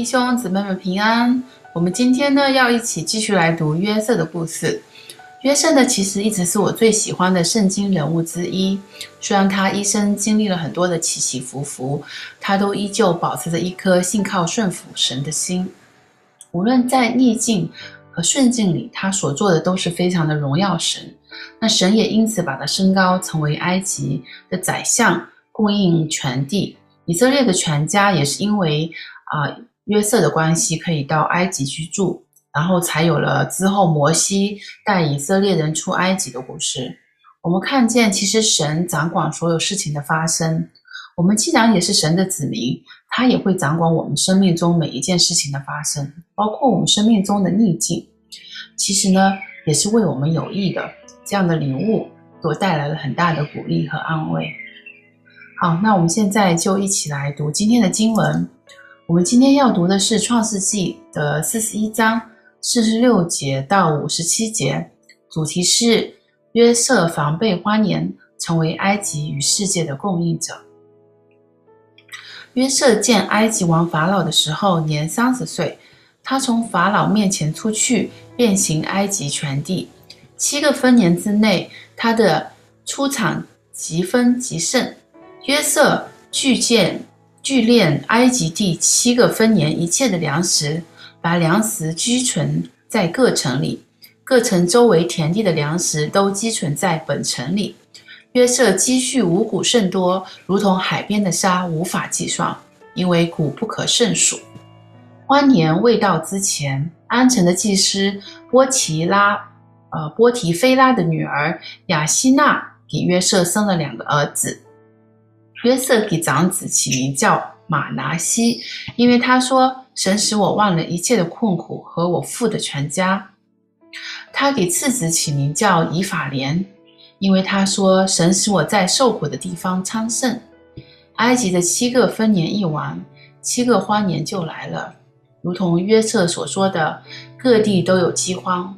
弟兄姊妹们平安。我们今天呢，要一起继续来读约瑟的故事。约瑟呢，其实一直是我最喜欢的圣经人物之一。虽然他一生经历了很多的起起伏伏，他都依旧保持着一颗信靠顺服神的心。无论在逆境和顺境里，他所做的都是非常的荣耀神。那神也因此把他升高，成为埃及的宰相，供应全地。以色列的全家也是因为啊、约瑟的关系，可以到埃及居住。然后才有了之后摩西带以色列人出埃及的故事。我们看见，其实神掌管所有事情的发生。我们既然也是神的子民，他也会掌管我们生命中每一件事情的发生，包括我们生命中的逆境。其实呢，也是为我们有益的。这样的领悟给我带来了很大的鼓励和安慰。好，那我们现在就一起来读今天的经文。我们今天要读的是《创世记》的四十一章。四十六节到五十七节，主题是约瑟防备花年，成为埃及与世界的供应者。约瑟见埃及王法老的时候，年三十岁。他从法老面前出去，遍行埃及全地。七个分年之内，他的出产极丰极盛。约瑟聚见聚敛埃及第七个分年一切的粮食。把粮食积存在各城里，各城周围田地的粮食都积存在本城里。约瑟积蓄五谷甚多，如同海边的沙，无法计算，因为谷不可胜数。荒年未到之前，安城的祭司波提拉，呃，波提菲拉的女儿雅希娜给约瑟生了两个儿子。约瑟给长子起名叫玛拿西，因为他说。神使我忘了一切的困苦和我父的全家。他给次子起名叫以法莲，因为他说：“神使我在受苦的地方昌盛。”埃及的七个分年一完，七个荒年就来了，如同约瑟所说的，各地都有饥荒，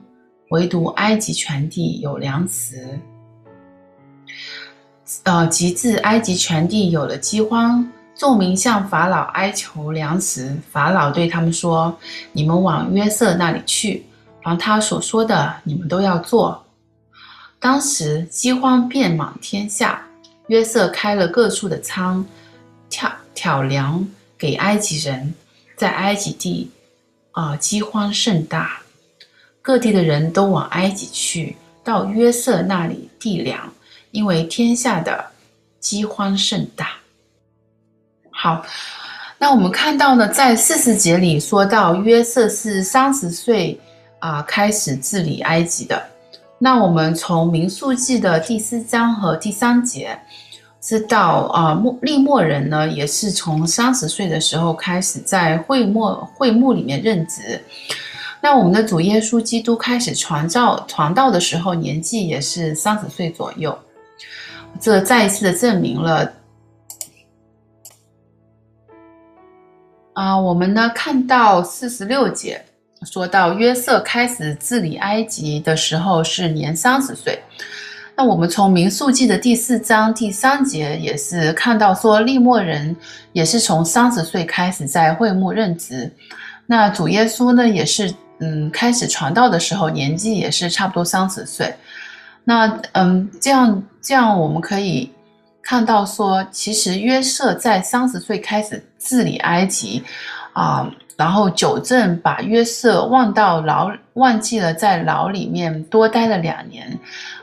唯独埃及全地有粮食。呃，及至埃及全地有了饥荒。众民向法老哀求粮食，法老对他们说：“你们往约瑟那里去，凡他所说的，你们都要做。”当时饥荒遍满天下，约瑟开了各处的仓，挑挑粮给埃及人，在埃及地，啊、饥荒甚大，各地的人都往埃及去，到约瑟那里递粮，因为天下的饥荒甚大。好，那我们看到呢，在四十节里说到约瑟是三十岁啊、开始治理埃及的。那我们从民数记的第四章和第三节知道啊，末、呃、利未人呢也是从三十岁的时候开始在会幕会幕里面任职。那我们的主耶稣基督开始传教传道的时候，年纪也是三十岁左右。这再一次的证明了。啊，我们呢看到四十六节，说到约瑟开始治理埃及的时候是年三十岁。那我们从民数记的第四章第三节也是看到说，利莫人也是从三十岁开始在会幕任职。那主耶稣呢也是嗯开始传道的时候年纪也是差不多三十岁。那嗯这样这样我们可以。看到说，其实约瑟在三十岁开始治理埃及，啊、然后久正把约瑟忘到牢，忘记了在牢里面多待了两年，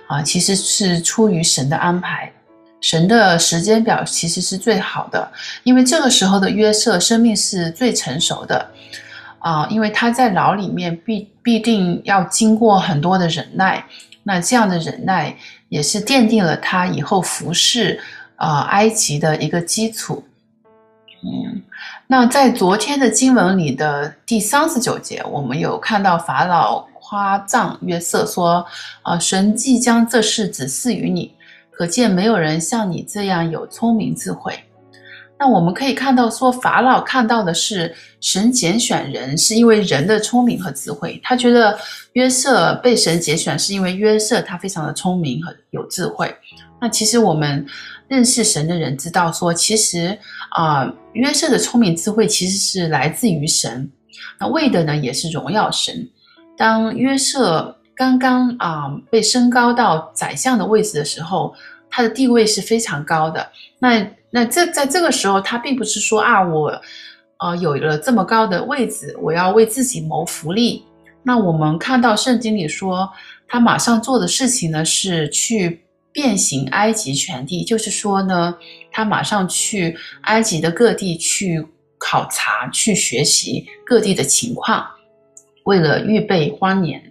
啊、其实是出于神的安排，神的时间表其实是最好的，因为这个时候的约瑟生命是最成熟的，啊、因为他在牢里面必必定要经过很多的忍耐。那这样的忍耐也是奠定了他以后服侍啊、呃、埃及的一个基础。嗯，那在昨天的经文里的第三十九节，我们有看到法老夸赞约瑟说：“啊、神即将这事指示于你，可见没有人像你这样有聪明智慧。”那我们可以看到，说法老看到的是神拣选人，是因为人的聪明和智慧。他觉得约瑟被神拣选，是因为约瑟他非常的聪明和有智慧。那其实我们认识神的人知道说，其实啊、约瑟的聪明智慧其实是来自于神，那为的呢也是荣耀神。当约瑟刚刚啊、被升高到宰相的位置的时候，他的地位是非常高的。那那这在这个时候，他并不是说啊我呃有了这么高的位置，我要为自己谋福利。那我们看到圣经里说，他马上做的事情呢是去遍行埃及全地，就是说呢，他马上去埃及的各地去考察、去学习各地的情况，为了预备荒年。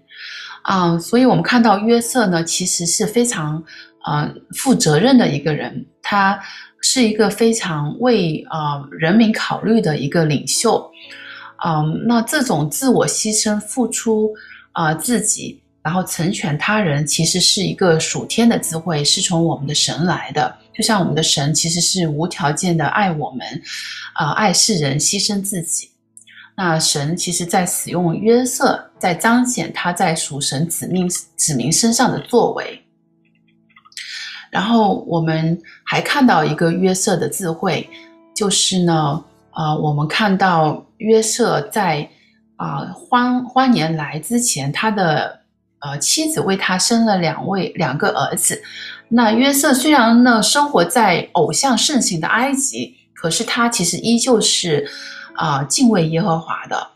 啊、所以我们看到约瑟呢，其实是非常啊、呃、负责任的一个人，他是一个非常为啊、人民考虑的一个领袖。嗯，那这种自我牺牲、付出啊、自己，然后成全他人，其实是一个属天的智慧，是从我们的神来的。就像我们的神其实是无条件的爱我们，啊、爱世人，牺牲自己。那神其实在使用约瑟，在彰显他在属神子命子民身上的作为。然后我们还看到一个约瑟的智慧，就是呢。啊、我们看到约瑟在啊荒荒年来之前，他的呃妻子为他生了两位两个儿子。那约瑟虽然呢生活在偶像盛行的埃及，可是他其实依旧是啊、敬畏耶和华的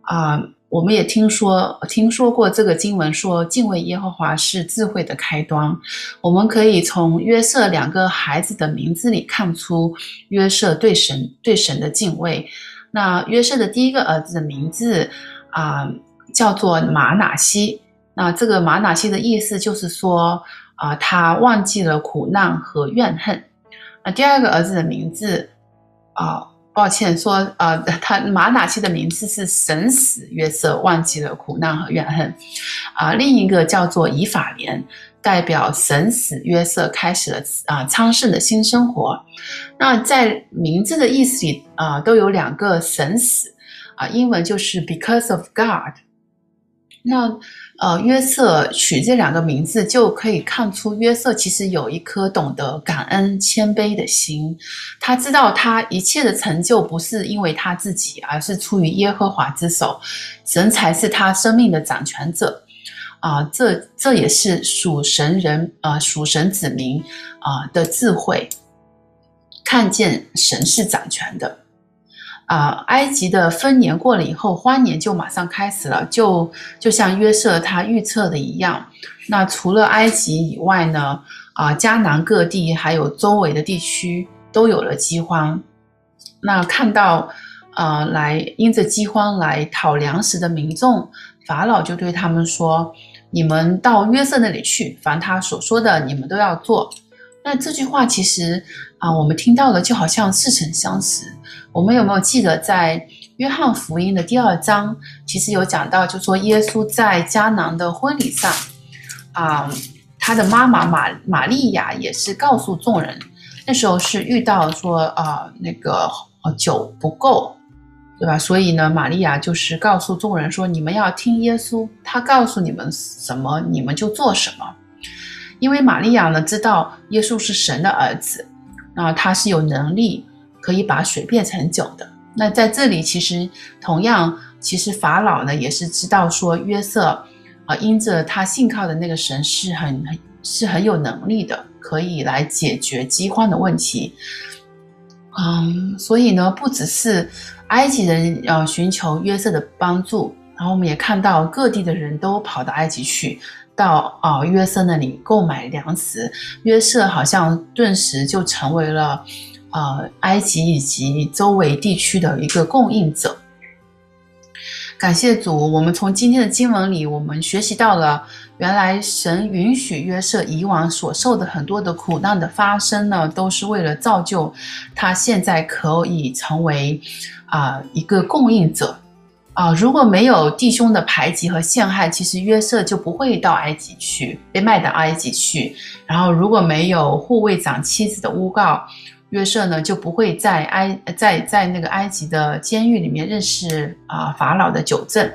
啊。我们也听说听说过这个经文说，敬畏耶和华是智慧的开端。我们可以从约瑟两个孩子的名字里看出约瑟对神对神的敬畏。那约瑟的第一个儿子的名字啊、叫做玛拿西。那这个玛拿西的意思就是说啊、他忘记了苦难和怨恨。那第二个儿子的名字啊。抱歉说，说呃，他马拿西的名字是神死约瑟忘记了苦难和怨恨，啊、另一个叫做以法莲，代表神死约瑟开始了啊、昌盛的新生活。那在名字的意思里啊、都有两个神死啊、英文就是 because of God。那呃，约瑟取这两个名字，就可以看出约瑟其实有一颗懂得感恩、谦卑的心。他知道他一切的成就不是因为他自己，而是出于耶和华之手，神才是他生命的掌权者。啊、这这也是属神人啊、呃，属神子民啊、的智慧，看见神是掌权的。啊、埃及的分年过了以后，荒年就马上开始了，就就像约瑟他预测的一样。那除了埃及以外呢，啊、迦南各地还有周围的地区都有了饥荒。那看到啊、呃，来因着饥荒来讨粮食的民众，法老就对他们说：“你们到约瑟那里去，凡他所说的，你们都要做。”那这句话其实啊、我们听到的就好像似曾相识。我们有没有记得在约翰福音的第二章，其实有讲到，就说耶稣在迦南的婚礼上，啊、他的妈妈玛玛利亚也是告诉众人，那时候是遇到说啊、那个酒不够，对吧？所以呢，玛利亚就是告诉众人说，你们要听耶稣，他告诉你们什么，你们就做什么。因为玛利亚呢知道耶稣是神的儿子，啊、他是有能力。可以把水变成酒的。那在这里，其实同样，其实法老呢也是知道说约瑟啊、因着他信靠的那个神是很很是很有能力的，可以来解决饥荒的问题。嗯，所以呢，不只是埃及人要寻求约瑟的帮助，然后我们也看到各地的人都跑到埃及去，到啊、约瑟那里购买粮食。约瑟好像顿时就成为了。呃，埃及以及周围地区的一个供应者。感谢主，我们从今天的经文里，我们学习到了，原来神允许约瑟以往所受的很多的苦难的发生呢，都是为了造就他现在可以成为啊、一个供应者。啊、如果没有弟兄的排挤和陷害，其实约瑟就不会到埃及去，被卖到埃及去。然后，如果没有护卫长妻子的诬告。约瑟呢，就不会在埃在在那个埃及的监狱里面认识啊法老的九正，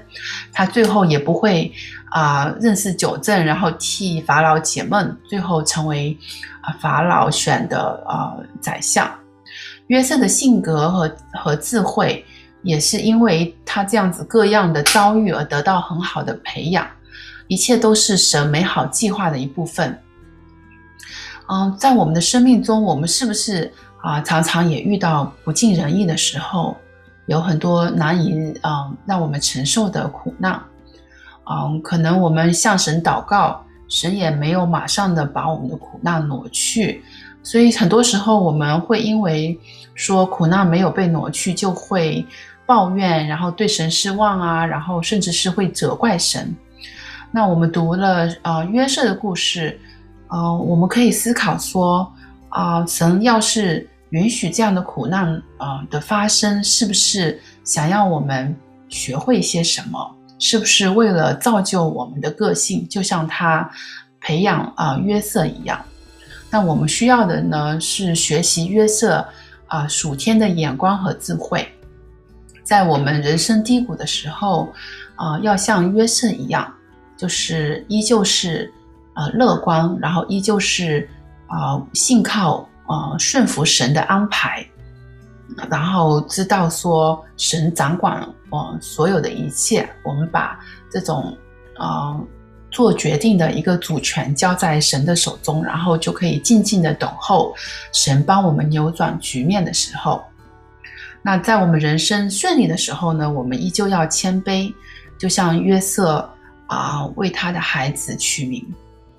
他最后也不会啊、认识九正，然后替法老解闷，最后成为啊法老选的啊、呃、宰相。约瑟的性格和和智慧，也是因为他这样子各样的遭遇而得到很好的培养。一切都是神美好计划的一部分。嗯、在我们的生命中，我们是不是啊、常常也遇到不尽人意的时候，有很多难以啊、呃、让我们承受的苦难？嗯、可能我们向神祷告，神也没有马上的把我们的苦难挪去。所以很多时候我们会因为说苦难没有被挪去，就会抱怨，然后对神失望啊，然后甚至是会责怪神。那我们读了呃约瑟的故事，呃，我们可以思考说，啊、神要是允许这样的苦难啊、呃、的发生，是不是想要我们学会些什么？是不是为了造就我们的个性，就像他培养啊、约瑟一样？那我们需要的呢，是学习约瑟啊、呃、属天的眼光和智慧，在我们人生低谷的时候，啊、要像约瑟一样，就是依旧是呃乐观，然后依旧是啊、信靠啊、顺服神的安排，然后知道说神掌管我、所有的一切，我们把这种啊。做决定的一个主权交在神的手中，然后就可以静静的等候神帮我们扭转局面的时候。那在我们人生顺利的时候呢，我们依旧要谦卑，就像约瑟啊、为他的孩子取名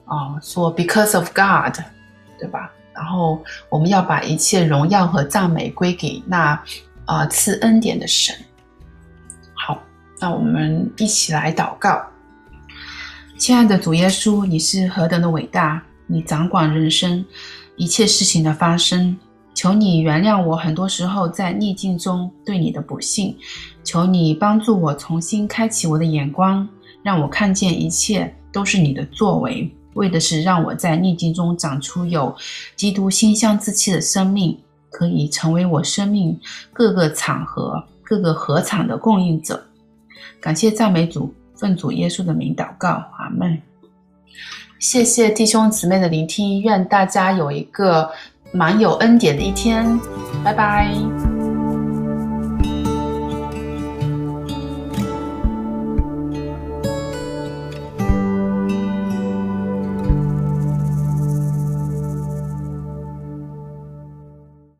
啊、说 Because of God，对吧？然后我们要把一切荣耀和赞美归给那啊、赐恩典的神。好，那我们一起来祷告。亲爱的主耶稣，你是何等的伟大！你掌管人生一切事情的发生。求你原谅我，很多时候在逆境中对你的不信。求你帮助我重新开启我的眼光，让我看见一切都是你的作为，为的是让我在逆境中长出有基督馨香之气的生命，可以成为我生命各个场合、各个合场的供应者。感谢赞美主。奉主耶稣的名祷告，阿门。谢谢弟兄姊妹的聆听，愿大家有一个蛮有恩典的一天，拜拜。